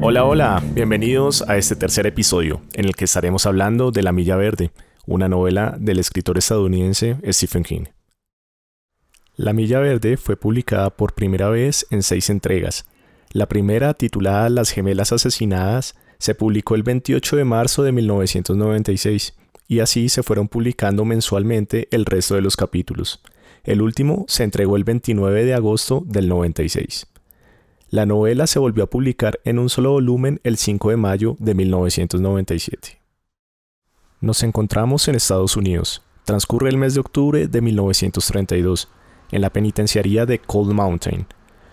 Hola, hola, bienvenidos a este tercer episodio en el que estaremos hablando de La Milla Verde, una novela del escritor estadounidense Stephen King. La Milla Verde fue publicada por primera vez en seis entregas. La primera, titulada Las gemelas asesinadas, se publicó el 28 de marzo de 1996 y así se fueron publicando mensualmente el resto de los capítulos. El último se entregó el 29 de agosto del 96. La novela se volvió a publicar en un solo volumen el 5 de mayo de 1997. Nos encontramos en Estados Unidos. Transcurre el mes de octubre de 1932, en la penitenciaría de Cold Mountain.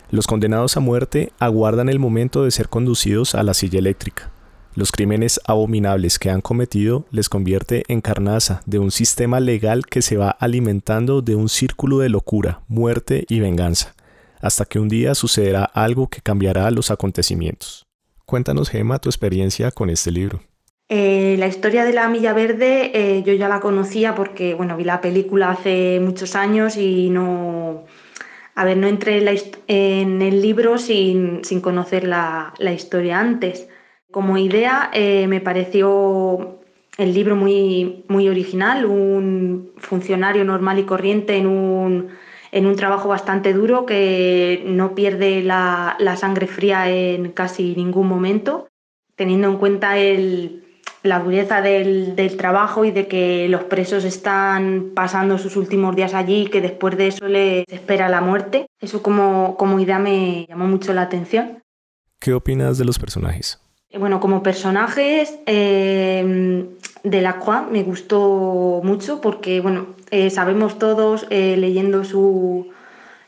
Los condenados a muerte aguardan el momento de ser conducidos a la silla eléctrica. Los crímenes abominables que han cometido les convierte en carnaza de un sistema legal que se va alimentando de un círculo de locura, muerte y venganza, hasta que un día sucederá algo que cambiará los acontecimientos. Cuéntanos, Gema, tu experiencia con este libro. Eh, la historia de la Milla Verde eh, yo ya la conocía porque bueno, vi la película hace muchos años y no, a ver, no entré en, el libro sin, conocer la historia antes. Como idea eh, me pareció el libro muy, muy original, un funcionario normal y corriente en un, en un trabajo bastante duro que no pierde la, sangre fría en casi ningún momento, teniendo en cuenta la dureza del, trabajo y de que los presos están pasando sus últimos días allí y que después de eso les espera la muerte. Eso como, como idea me llamó mucho la atención. ¿Qué opinas de los personajes? Bueno, como personajes, eh, de la Croix me gustó mucho porque, bueno, eh, sabemos todos eh, leyendo su,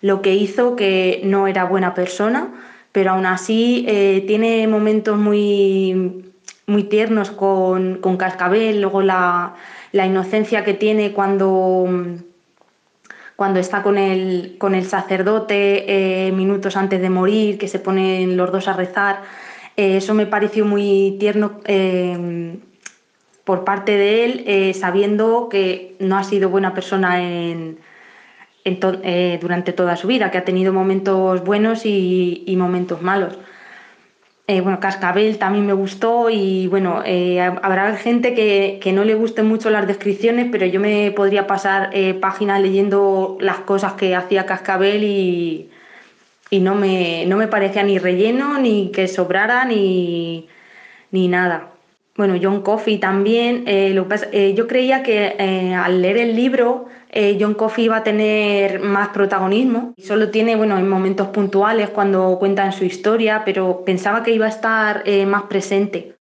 lo que hizo que no era buena persona, pero aún así tiene momentos muy, muy tiernos con, con Cascabel, luego la, la, inocencia que tiene cuando, cuando está con el, con el sacerdote minutos antes de morir, que se ponen los dos a rezar eh, eso me pareció muy tierno eh, por parte de él, eh, sabiendo que no ha sido buena persona durante toda su vida, que ha tenido momentos buenos y, momentos malos. bueno, Cascabel también me gustó y bueno, habrá gente que, que, no le gusten mucho las descripciones, pero yo me podría pasar páginas leyendo las cosas que hacía Cascabel y, y no me, no me parecía ni relleno, ni que sobrara, ni, nada. Bueno, John Coffey también. Eh, eh, yo creía que eh, al leer el libro John Coffey iba a tener más protagonismo. Solo tiene, bueno, en momentos puntuales cuando cuentan su historia, pero pensaba que iba a estar más presente.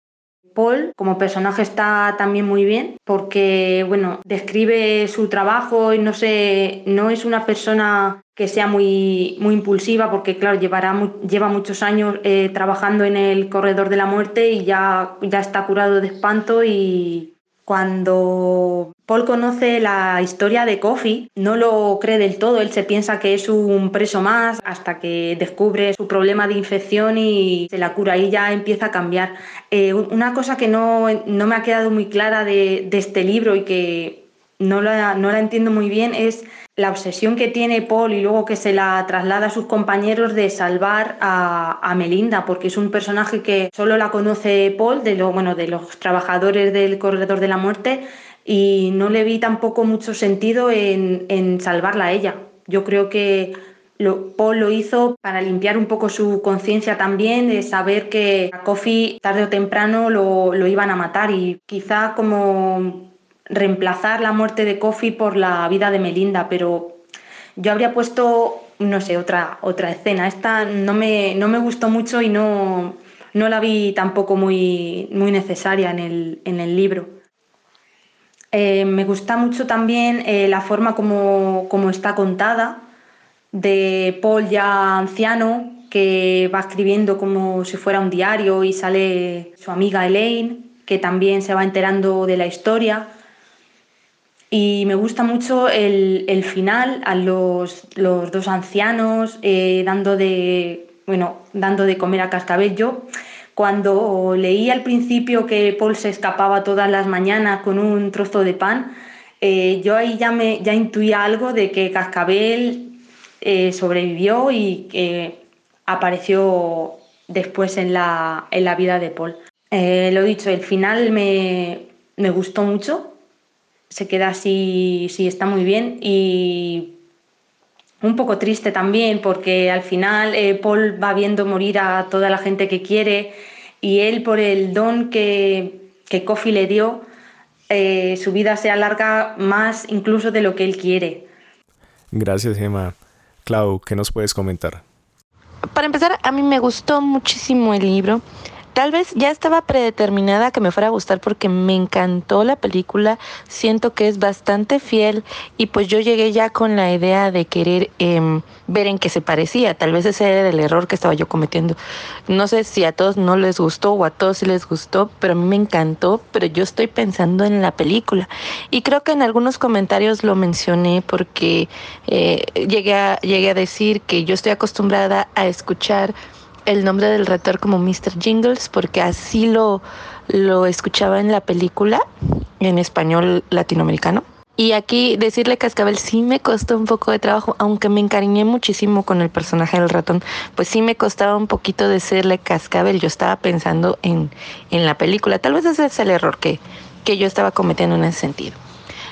Paul como personaje está también muy bien porque bueno, describe su trabajo y no sé, no es una persona que sea muy, muy impulsiva porque claro, llevará, lleva muchos años eh, trabajando en el corredor de la muerte y ya, ya está curado de espanto. Y cuando Paul conoce la historia de Coffee, no lo cree del todo, él se piensa que es un preso más hasta que descubre su problema de infección y se la cura. Y ya empieza a cambiar. Eh, una cosa que no, me ha quedado muy clara de, este libro y que no no la entiendo muy bien es la obsesión que tiene Paul y luego que se la traslada a sus compañeros de salvar a, Melinda, porque es un personaje que solo la conoce Paul, de, los trabajadores del corredor de la muerte, y no le vi tampoco mucho sentido en, salvarla a ella. Yo creo que Paul lo hizo para limpiar un poco su conciencia también, de saber que a Kofi tarde o temprano lo, lo iban a matar y quizá como reemplazar la muerte de Kofi por la vida de Melinda, pero yo habría puesto, no sé, otra, otra escena. Esta no me, no me gustó mucho y no, no la vi tampoco muy, muy necesaria en el, en el libro. Eh, me gusta mucho también eh, la forma como, como, está contada, de Paul ya anciano, que va escribiendo como si fuera un diario y sale su amiga Elaine, que también se va enterando de la historia. Y me gusta mucho el, final, a los, dos ancianos eh, dando, de, bueno, dando de comer a cascabel. Yo cuando leí al principio que Paul se escapaba todas las mañanas con un trozo de pan, eh, yo ahí ya, me, ya intuía algo de que Cascabel eh, sobrevivió y que apareció después en la, en la vida de Paul. Eh, lo dicho, el final me, me, gustó mucho, se queda así, sí, está muy bien y un poco triste también porque al final Paul va viendo morir a toda la gente que quiere y él por el don que, que Kofi le dio, eh, su vida se alarga más incluso de lo que él quiere. Gracias, Gemma. Clau, ¿qué nos puedes comentar? Para empezar, a mí me gustó muchísimo el libro. Tal vez ya estaba predeterminada que me fuera a gustar porque me encantó la película, siento que es bastante fiel y pues yo llegué ya con la idea de querer em, ver en qué se parecía, tal vez ese era el error que estaba yo cometiendo. No sé si a todos no les gustó o a todos sí les gustó, pero a mí me encantó, pero yo estoy pensando en la película y creo que en algunos comentarios lo mencioné porque eh, llegué, a, llegué a decir que yo estoy acostumbrada a escuchar el nombre del rector como Mr. Jingles porque así lo, lo escuchaba en la película en español latinoamericano. Y aquí decirle Cascabel sí me costó un poco de trabajo, aunque me encariñé muchísimo con el personaje del ratón, pues sí me costaba un poquito decirle Cascabel. Yo estaba pensando en, en la película. Tal vez ese es el error que, que yo estaba cometiendo en ese sentido.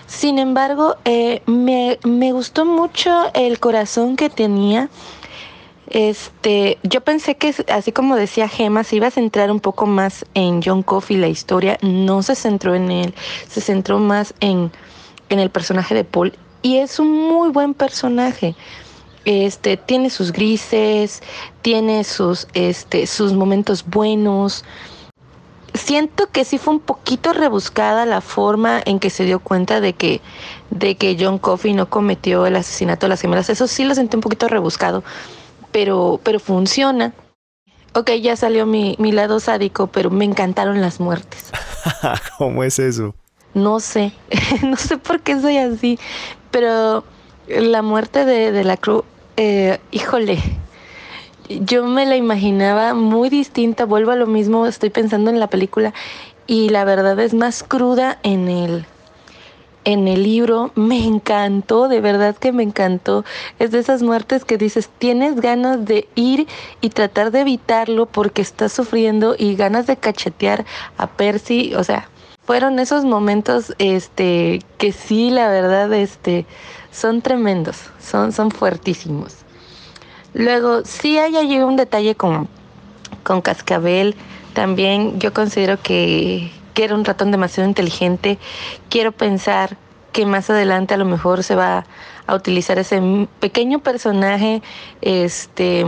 Sin embargo, eh, me, me gustó mucho el corazón que tenía este, yo pensé que así como decía Gemma, se iba a centrar un poco más en John Coffey la historia, no se centró en él, se centró más en, en el personaje de Paul y es un muy buen personaje. Este, tiene sus grises, tiene sus este sus momentos buenos. Siento que sí fue un poquito rebuscada la forma en que se dio cuenta de que de que John Coffey no cometió el asesinato de las gemelas. Eso sí lo sentí un poquito rebuscado pero, pero funciona. Ok, ya salió mi, mi lado sádico, pero me encantaron las muertes. ¿Cómo es eso? No sé, no sé por qué soy así, pero la muerte de, de la cruz, eh, híjole, yo me la imaginaba muy distinta, vuelvo a lo mismo, estoy pensando en la película y la verdad es más cruda en el, en el libro me encantó, de verdad que me encantó. Es de esas muertes que dices, tienes ganas de ir y tratar de evitarlo porque estás sufriendo y ganas de cachetear a Percy, o sea, fueron esos momentos este que sí, la verdad, este son tremendos, son son fuertísimos. Luego, sí hay allí un detalle con con Cascabel, también yo considero que que era un ratón demasiado inteligente. Quiero pensar que más adelante a lo mejor se va a utilizar ese pequeño personaje, este,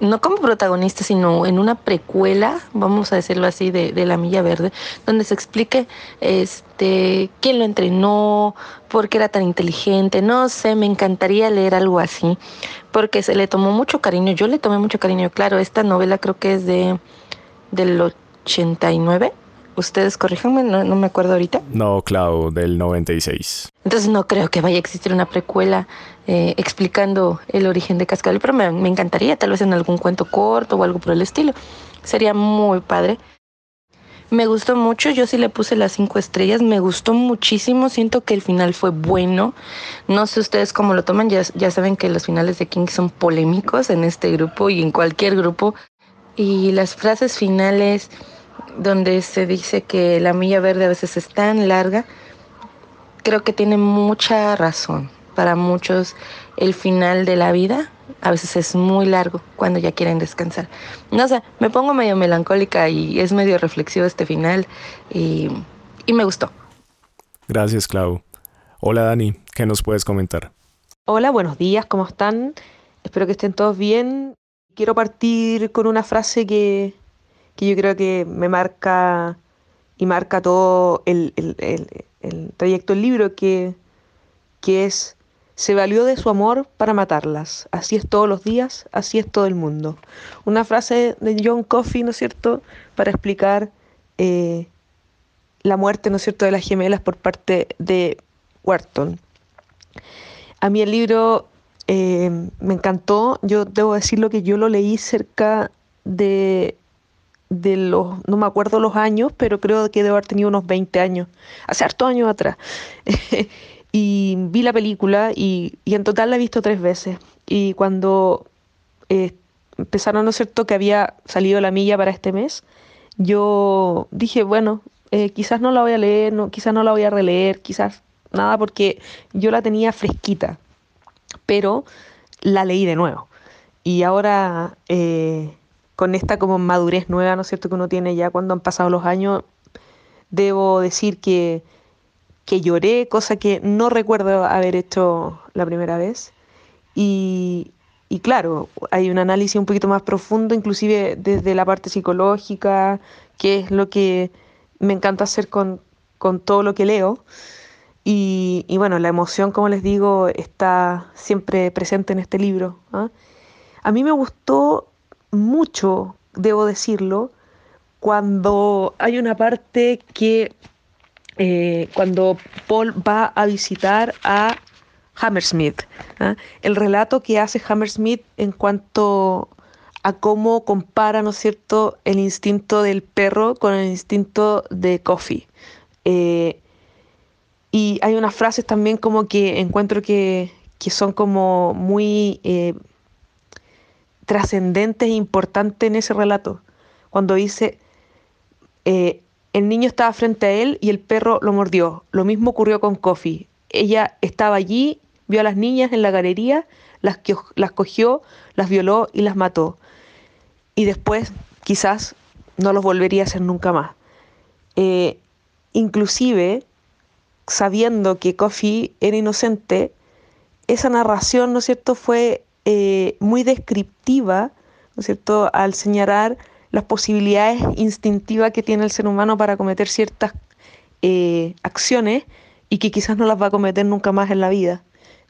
no como protagonista, sino en una precuela, vamos a decirlo así, de, de, La Milla Verde, donde se explique este, quién lo entrenó, por qué era tan inteligente, no sé, me encantaría leer algo así, porque se le tomó mucho cariño, yo le tomé mucho cariño, claro, esta novela creo que es de del 89 Ustedes corríjanme, no, no, me acuerdo ahorita. No, Clau, del 96. Entonces no creo que vaya a existir una precuela eh, explicando el origen de Cascabel, pero me, me encantaría, tal vez en algún cuento corto o algo por el estilo. Sería muy padre. Me gustó mucho, yo sí le puse las cinco estrellas, me gustó muchísimo, siento que el final fue bueno. No sé ustedes cómo lo toman, ya, ya saben que los finales de King son polémicos en este grupo y en cualquier grupo. Y las frases finales, donde se dice que la milla verde a veces es tan larga, creo que tiene mucha razón. Para muchos el final de la vida a veces es muy largo cuando ya quieren descansar. No sé, me pongo medio melancólica y es medio reflexivo este final y, y me gustó. Gracias, Clau. Hola Dani, ¿qué nos puedes comentar? Hola, buenos días, ¿cómo están? Espero que estén todos bien. Quiero partir con una frase que, que yo creo que me marca y marca todo el, el, el, el trayecto del libro, que, que es, se valió de su amor para matarlas. Así es todos los días, así es todo el mundo. Una frase de John Coffey, ¿no es cierto?, para explicar eh, la muerte, ¿no es cierto?, de las gemelas por parte de Wharton. A mí el libro eh, me encantó, yo debo decirlo que yo lo leí cerca de de los, no me acuerdo los años, pero creo que debo haber tenido unos 20 años, hace hartos años atrás. y vi la película y, en total la he visto tres veces. Y cuando eh, empezaron, ¿no es cierto?, que había salido la milla para este mes, yo dije, bueno, eh, quizás no la voy a leer, no, quizás no la voy a releer, quizás nada, porque yo la tenía fresquita, pero la leí de nuevo. Y ahora, eh, con esta como madurez nueva, ¿no es cierto?, que uno tiene ya cuando han pasado los años, debo decir que, que lloré, cosa que no recuerdo haber hecho la primera vez. Y, y claro, hay un análisis un poquito más profundo, inclusive desde la parte psicológica, que es lo que me encanta hacer con, todo lo que leo. Y, bueno, la emoción, como les digo, está siempre presente en este libro. ¿ah? A mí me gustó mucho, debo decirlo, cuando hay una parte que, eh, cuando Paul va a visitar a Hammersmith. ¿ah? El relato que hace Hammersmith en cuanto a cómo compara, ¿no es cierto?, el instinto del perro con el instinto de Coffee. Eh, y hay unas frases también como que encuentro que, son como muy eh, trascendentes e importantes en ese relato. Cuando dice, eh, el niño estaba frente a él y el perro lo mordió. Lo mismo ocurrió con Coffee. Ella estaba allí Vio a las niñas en la galería, las, las cogió, las violó y las mató. Y después quizás no los volvería a hacer nunca más. Eh, inclusive, sabiendo que Coffee era inocente, esa narración, ¿no es cierto?, fue eh, muy descriptiva, ¿no es cierto?, al señalar las posibilidades instintivas que tiene el ser humano para cometer ciertas eh, acciones y que quizás no las va a cometer nunca más en la vida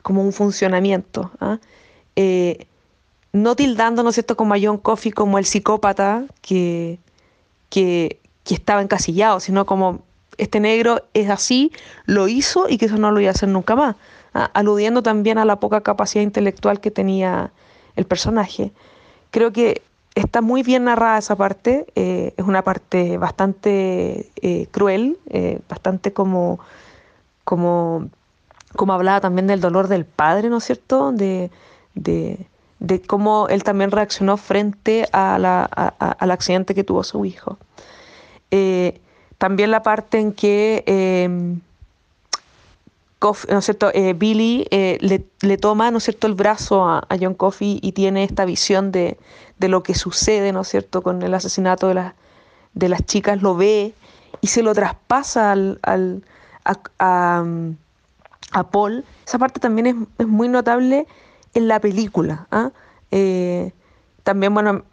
como un funcionamiento. ¿ah? Eh, no tildando, ¿no es cierto?, como a John Coffey como el psicópata que, que, estaba encasillado, sino como este negro es así, lo hizo y que eso no lo iba a hacer nunca más. Aludiendo también a la poca capacidad intelectual que tenía el personaje. Creo que está muy bien narrada esa parte, eh, es una parte bastante eh, cruel, bastante como, como como hablaba también del dolor del padre, ¿no es cierto? De, cómo él también reaccionó frente a la, al accidente que tuvo su hijo. Eh, también la parte en que em, ¿no es? Eh, Billy eh, le, toma ¿no es cierto? el brazo a, John Coffey y tiene esta visión de, lo que sucede ¿no es cierto? con el asesinato de, de las chicas, lo ve y se lo traspasa al, a, a Paul. Esa parte también es, muy notable en la película. ¿ah? Eh, también, bueno,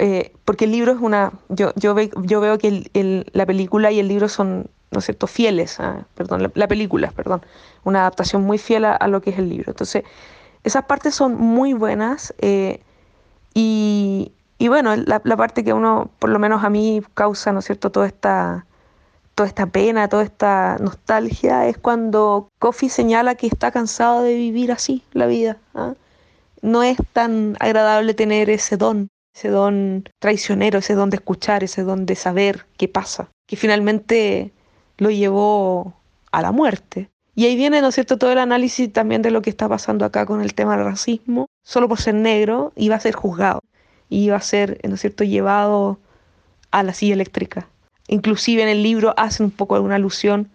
porque el libro es una. Yo, yo, yo veo que la película y el libro son, ¿no es cierto?, fieles. ¿ah? Perdón, la, película, perdón. Una adaptación muy fiel a, lo que es el libro. Entonces, esas partes son muy buenas. Eh, y, y, bueno, la, la, parte que uno, por lo menos a mí, causa, ¿no es cierto?, toda esta toda esta pena, toda esta nostalgia, es cuando Kofi señala que está cansado de vivir así la vida. ¿ah? No es tan agradable tener ese don, ese don traicionero, ese don de escuchar, ese don de saber qué pasa, que finalmente lo llevó a la muerte. Y ahí viene, ¿no es cierto?, todo el análisis también de lo que está pasando acá con el tema del racismo. Solo por ser negro iba a ser juzgado, iba a ser, ¿no es cierto?, llevado a la silla eléctrica. Inclusive en el libro hacen un poco alguna alusión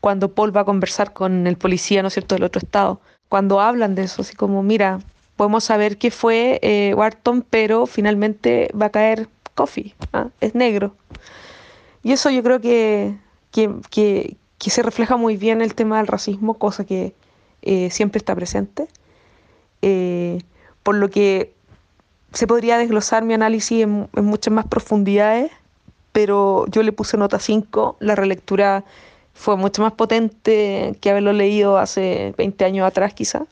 cuando Paul va a conversar con el policía, ¿no es cierto?, del otro estado. Cuando hablan de eso, así como, mira, podemos saber qué fue eh, Wharton, pero finalmente va a caer Coffee, ¿ah? es negro. Y eso yo creo que, que, se refleja muy bien el tema del racismo, cosa que eh, siempre está presente. Eh, por lo que se podría desglosar mi análisis en muchas más profundidades pero yo le puse nota 5. La relectura fue mucho más potente que haberlo leído hace 20 años atrás quizá.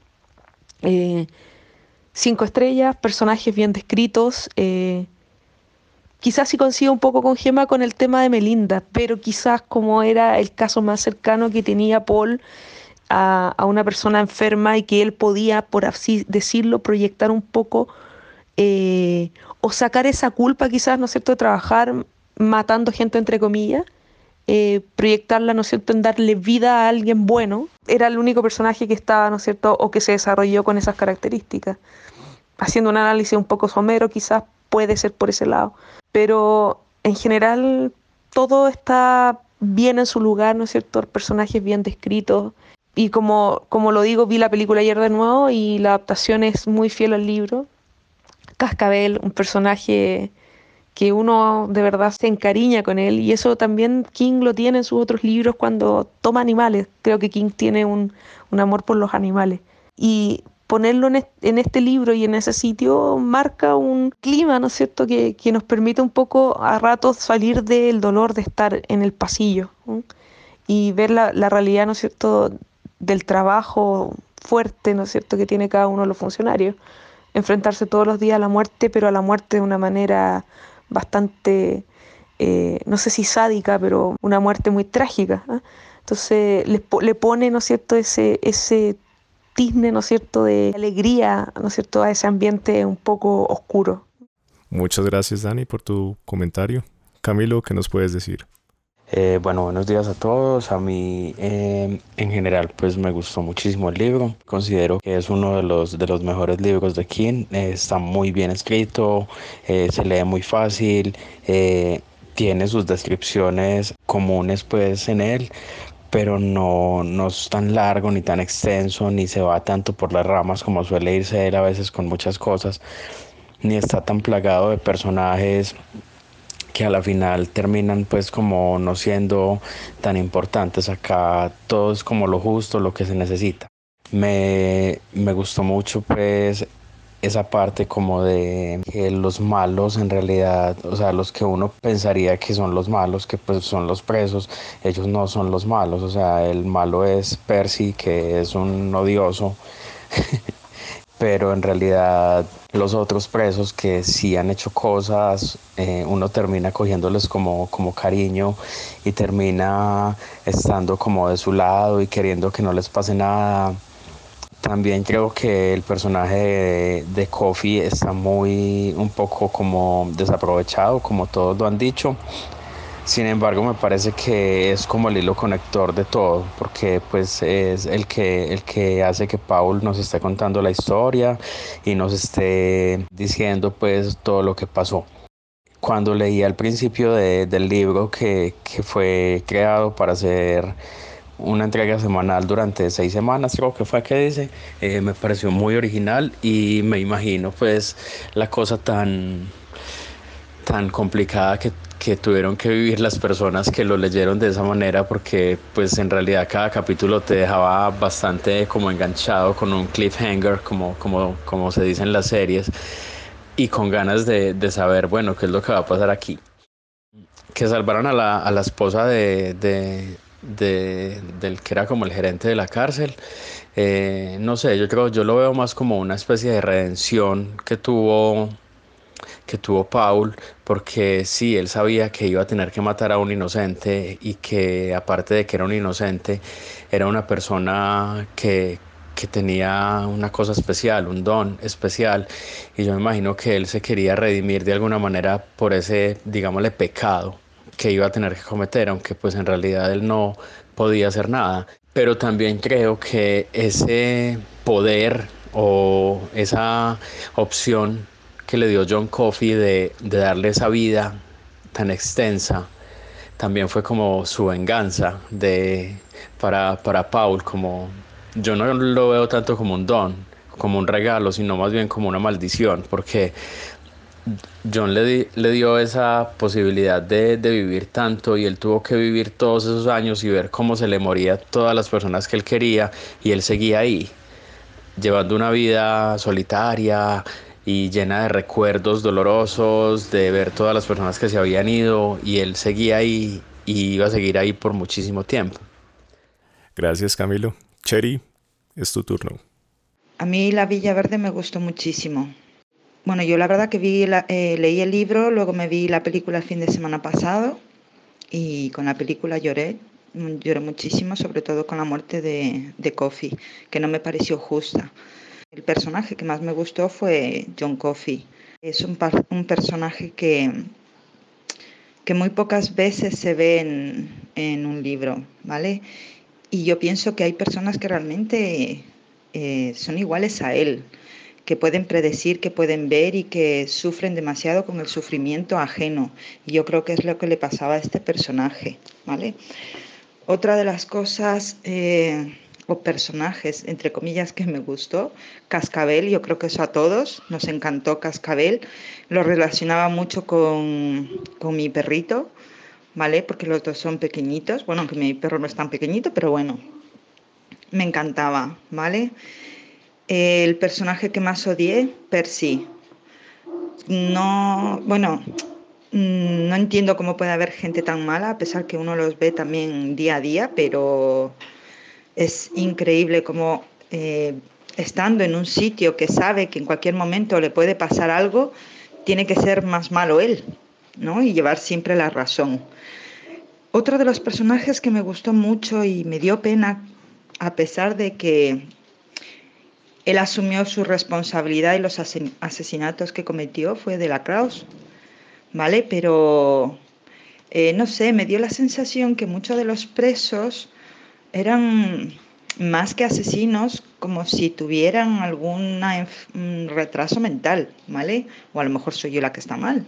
Eh, cinco estrellas, personajes bien descritos. Quizás sí coincido un poco con Gema con el tema de Melinda, pero quizás como era el caso más cercano que tenía Paul a, una persona enferma y que él podía, por así decirlo, proyectar un poco eh, o sacar esa culpa quizás, ¿no es cierto?, de trabajar matando gente entre comillas, eh, proyectarla, ¿no es cierto?, en darle vida a alguien bueno. Era el único personaje que estaba, ¿no es cierto?, o que se desarrolló con esas características. Haciendo un análisis un poco somero, quizás puede ser por ese lado. Pero en general todo está bien en su lugar, ¿no es cierto? El personaje es bien descrito. Y como, como lo digo, vi la película ayer de nuevo y la adaptación es muy fiel al libro. Cascabel, un personaje que uno de verdad se encariña con él y eso también King lo tiene en sus otros libros cuando toma animales. Creo que King tiene un, amor por los animales. Y ponerlo en, este libro y en ese sitio marca un clima, ¿no es cierto?, que, nos permite un poco a ratos salir del dolor de estar en el pasillo y ver la, la, realidad, ¿no es cierto?, del trabajo fuerte, ¿no es cierto?, que tiene cada uno de los funcionarios. Enfrentarse todos los días a la muerte, pero a la muerte de una manera bastante, eh, no sé si sádica, pero una muerte muy trágica. ¿ah? Entonces le, le, pone, ¿no es cierto?, ese, ese tizne, ¿no es cierto?, de alegría, ¿no es cierto?, a ese ambiente un poco oscuro. Muchas gracias, Dani, por tu comentario. Camilo, ¿qué nos puedes decir? Eh, bueno, buenos días a todos. A mí em, en general pues me gustó muchísimo el libro. Considero que es uno de los, de los mejores libros de King. Eh, está muy bien escrito, eh, se lee muy fácil, tiene sus descripciones comunes pues en él, pero no, no es tan largo ni tan extenso, ni se va tanto por las ramas como suele irse él a veces con muchas cosas, ni está tan plagado de personajes que a la final terminan pues como no siendo tan importantes. Acá todo es como lo justo, lo que se necesita. Me, me gustó mucho pues esa parte como de que los malos en realidad, o sea, los que uno pensaría que son los malos, que pues son los presos, ellos no son los malos, o sea, el malo es Percy, que es un odioso pero en realidad los otros presos que sí han hecho cosas, eh, uno termina cogiéndoles como, como cariño y termina estando como de su lado y queriendo que no les pase nada. También creo que el personaje de, Kofi está muy un poco como desaprovechado, como todos lo han dicho. Sin embargo, me parece que es como el hilo conector de todo, porque pues es el que, el que hace que Paul nos esté contando la historia y nos esté diciendo pues todo lo que pasó. Cuando leí al principio del libro que, que fue creado para hacer una entrega semanal durante seis semanas, creo que fue que dice, eh, me pareció muy original y me imagino pues la cosa tan tan complicada que que tuvieron que vivir las personas que lo leyeron de esa manera porque pues en realidad cada capítulo te dejaba bastante como enganchado con un cliffhanger como, como, como se dice en las series y con ganas de, de saber bueno qué es lo que va a pasar aquí. Que salvaron a la, a la esposa de, de, de, del que era como el gerente de la cárcel. Eh, no sé yo creo yo lo veo más como una especie de redención que tuvo que tuvo Paul, porque sí, él sabía que iba a tener que matar a un inocente y que aparte de que era un inocente, era una persona que, que tenía una cosa especial, un don especial, y yo me imagino que él se quería redimir de alguna manera por ese, digámosle, pecado que iba a tener que cometer, aunque pues en realidad él no podía hacer nada. Pero también creo que ese poder o esa opción que le dio John Coffey de, darle esa vida tan extensa, también fue como su venganza de, para, para Paul, como yo no lo veo tanto como un don, como un regalo, sino más bien como una maldición, porque John le, le dio esa posibilidad de, de, vivir tanto y él tuvo que vivir todos esos años y ver cómo se le moría todas las personas que él quería y él seguía ahí, llevando una vida solitaria, y llena de recuerdos dolorosos, de ver todas las personas que se habían ido y él seguía ahí y iba a seguir ahí por muchísimo tiempo. Gracias Camilo. Cherry, es tu turno. A mí La Villa Verde me gustó muchísimo. Bueno, yo la verdad que vi eh, leí el libro, luego me vi la película el fin de semana pasado y con la película lloré, lloré muchísimo, sobre todo con la muerte de, de Kofi, que no me pareció justa. El personaje que más me gustó fue John Coffey. Es un, un personaje que, que muy pocas veces se ve en, en un libro, ¿vale? Y yo pienso que hay personas que realmente eh, son iguales a él, que pueden predecir, que pueden ver y que sufren demasiado con el sufrimiento ajeno. Y yo creo que es lo que le pasaba a este personaje, ¿vale? Otra de las cosas eh, o personajes, entre comillas, que me gustó, Cascabel, yo creo que eso a todos, nos encantó Cascabel, lo relacionaba mucho con, con mi perrito, ¿vale? Porque los dos son pequeñitos, bueno, aunque mi perro no es tan pequeñito, pero bueno, me encantaba, ¿vale? El personaje que más odié, Percy. No, bueno, mm, no entiendo cómo puede haber gente tan mala, a pesar que uno los ve también día a día, pero es increíble como eh, estando en un sitio que sabe que en cualquier momento le puede pasar algo, tiene que ser más malo él, ¿no? Y llevar siempre la razón. Otro de los personajes que me gustó mucho y me dio pena, a pesar de que él asumió su responsabilidad y los asesinatos que cometió fue de la Kraus, ¿vale? Pero, eh, no sé, me dio la sensación que muchos de los presos eran más que asesinos, como si tuvieran algún retraso mental, ¿vale? O a lo mejor soy yo la que está mal.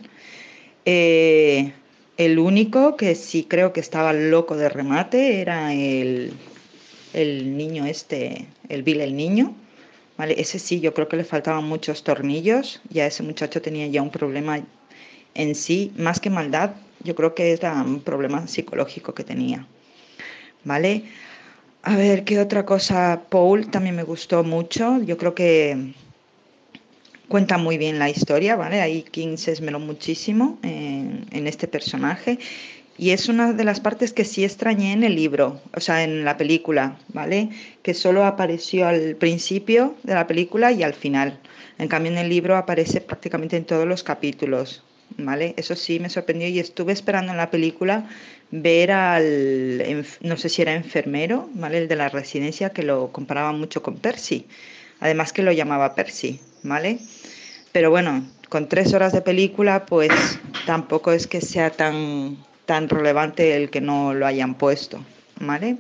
Eh, el único que sí creo que estaba loco de remate era el, el niño este, el Bill el niño, ¿vale? Ese sí, yo creo que le faltaban muchos tornillos, ya ese muchacho tenía ya un problema en sí, más que maldad, yo creo que era un problema psicológico que tenía, ¿vale? A ver, ¿qué otra cosa? Paul también me gustó mucho, yo creo que cuenta muy bien la historia, ¿vale? Ahí King se esmeró muchísimo en, en este personaje y es una de las partes que sí extrañé en el libro, o sea, en la película, ¿vale? Que solo apareció al principio de la película y al final. En cambio, en el libro aparece prácticamente en todos los capítulos, ¿vale? Eso sí me sorprendió y estuve esperando en la película ver al, no sé si era enfermero, ¿vale? El de la residencia, que lo comparaba mucho con Percy. Además que lo llamaba Percy, ¿vale? Pero bueno, con tres horas de película, pues tampoco es que sea tan tan relevante el que no lo hayan puesto, ¿vale?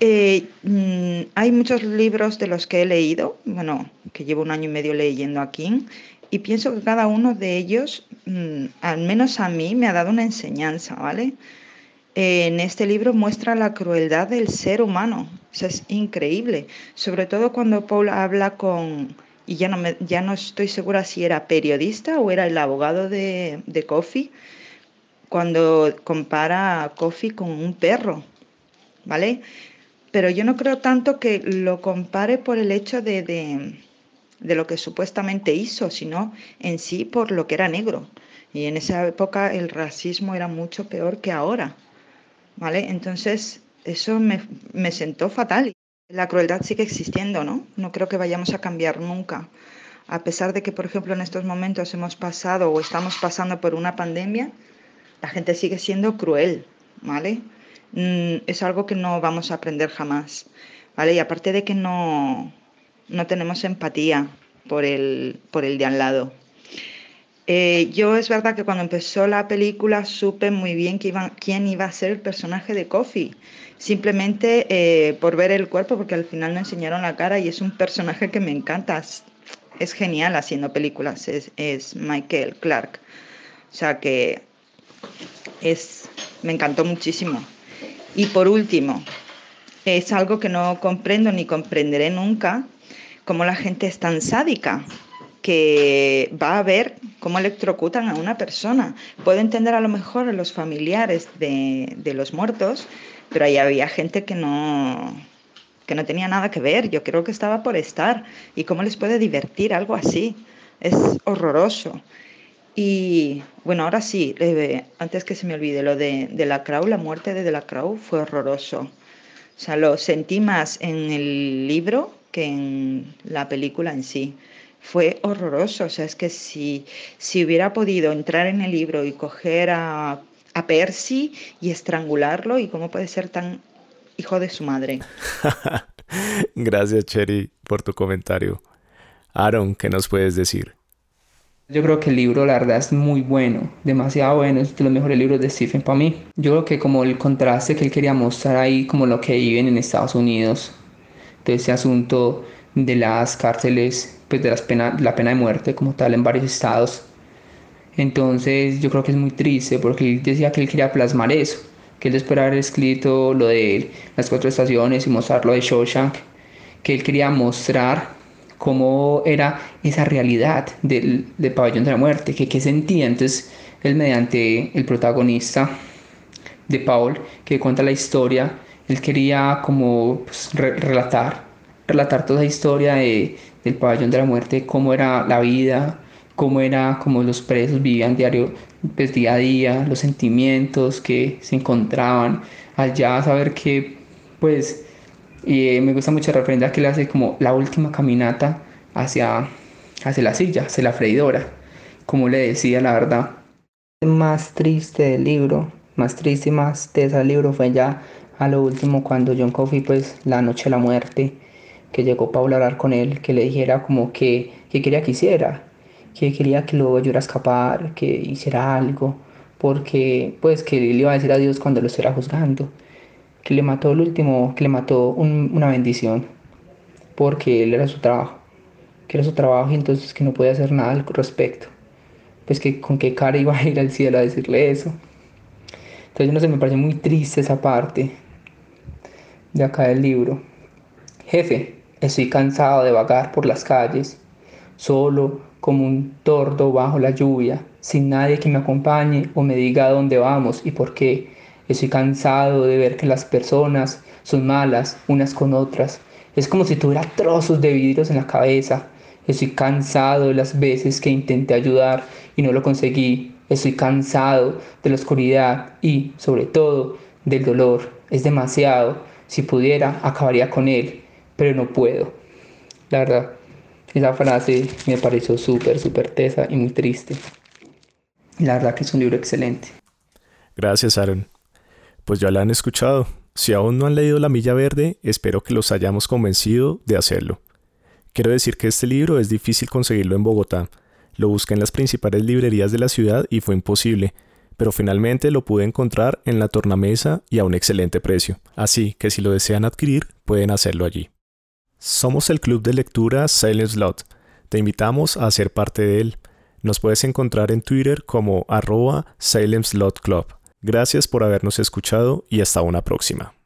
Eh, mm, hay muchos libros de los que he leído, bueno, que llevo un año y medio leyendo aquí, y pienso que cada uno de ellos, mm, al menos a mí, me ha dado una enseñanza, ¿vale? en este libro muestra la crueldad del ser humano, es increíble, sobre todo cuando Paul habla con, y ya no, me, ya no estoy segura si era periodista o era el abogado de, de Coffee, cuando compara a Kofi con un perro, ¿vale? Pero yo no creo tanto que lo compare por el hecho de, de, lo que supuestamente hizo, sino en sí por lo que era negro. Y en esa época el racismo era mucho peor que ahora, ¿vale? Entonces eso me, me sentó fatal. La crueldad sigue existiendo, ¿no? No creo que vayamos a cambiar nunca. A pesar de que, por ejemplo, en estos momentos hemos pasado o estamos pasando por una pandemia, la gente sigue siendo cruel, ¿vale? Mm, es algo que no vamos a aprender jamás, ¿vale? Y aparte de que no, no tenemos empatía por el, por el de al lado. Eh, yo es verdad que cuando empezó la película supe muy bien quién iba a ser el personaje de Coffee, simplemente eh, por ver el cuerpo, porque al final no enseñaron la cara y es un personaje que me encanta, es, genial haciendo películas, es, es Michael Clark. O sea que es, me encantó muchísimo. Y por último, es algo que no comprendo ni comprenderé nunca, cómo la gente es tan sádica que va a ver cómo electrocutan a una persona. Puedo entender a lo mejor a los familiares de, de los muertos, pero ahí había gente que no, que no tenía nada que ver. Yo creo que estaba por estar. ¿Y cómo les puede divertir algo así? Es horroroso. Y bueno, ahora sí, antes que se me olvide, lo de, de la Crow, la muerte de, de la Crow fue horroroso. O sea, lo sentí más en el libro que en la película en sí. Fue horroroso. O sea, es que si, si hubiera podido entrar en el libro y coger a, a Percy y estrangularlo, ¿y cómo puede ser tan hijo de su madre? Gracias, Cherry, por tu comentario. Aaron, ¿qué nos puedes decir? Yo creo que el libro, la verdad, es muy bueno, demasiado bueno, es de los mejores libros de Stephen para mí. Yo creo que como el contraste que él quería mostrar ahí, como lo que viven en Estados Unidos, de ese asunto de las cárceles, pues de las pena, la pena de muerte como tal en varios estados. Entonces yo creo que es muy triste porque él decía que él quería plasmar eso, que él de haber escrito lo de las cuatro estaciones y mostrar lo de Shawshank, que él quería mostrar cómo era esa realidad del, pabellón de la muerte, que qué sentía. Entonces, él mediante el protagonista de Paul, que cuenta la historia, él quería como pues, relatar, relatar toda la historia del pabellón de la muerte, cómo era la vida, cómo era como los presos vivían diario, pues día a día, los sentimientos que se encontraban allá, saber que pues y eh, me gusta mucho la referencia que le hace como la última caminata hacia, hacia la silla, hacia la freidora, como le decía la verdad. Más triste del libro, más triste y más tesa del libro fue ya a lo último cuando John Coffey, pues la noche de la muerte, que llegó Paul a hablar con él, que le dijera como que, que quería que hiciera, que quería que lo ayudara a escapar, que hiciera algo, porque pues que le iba a decir adiós cuando lo estuviera juzgando que le mató el último, que le mató una bendición, porque él era su trabajo, que era su trabajo y entonces que no podía hacer nada al respecto. Pues que con qué cara iba a ir al cielo a decirle eso. Entonces no sé, me parece muy triste esa parte de acá del libro. Jefe, estoy cansado de vagar por las calles, solo como un tordo bajo la lluvia, sin nadie que me acompañe o me diga dónde vamos y por qué. Estoy cansado de ver que las personas son malas unas con otras. Es como si tuviera trozos de vidrios en la cabeza. Estoy cansado de las veces que intenté ayudar y no lo conseguí. Estoy cansado de la oscuridad y, sobre todo, del dolor. Es demasiado. Si pudiera, acabaría con él, pero no puedo. La verdad, esa frase me pareció súper, súper tesa y muy triste. La verdad que es un libro excelente. Gracias, Aaron pues ya la han escuchado. Si aún no han leído La Milla Verde, espero que los hayamos convencido de hacerlo. Quiero decir que este libro es difícil conseguirlo en Bogotá. Lo busqué en las principales librerías de la ciudad y fue imposible, pero finalmente lo pude encontrar en la tornamesa y a un excelente precio. Así que si lo desean adquirir, pueden hacerlo allí. Somos el club de lectura Silent Slot. Te invitamos a ser parte de él. Nos puedes encontrar en Twitter como arroba Salem Slot Club. Gracias por habernos escuchado y hasta una próxima.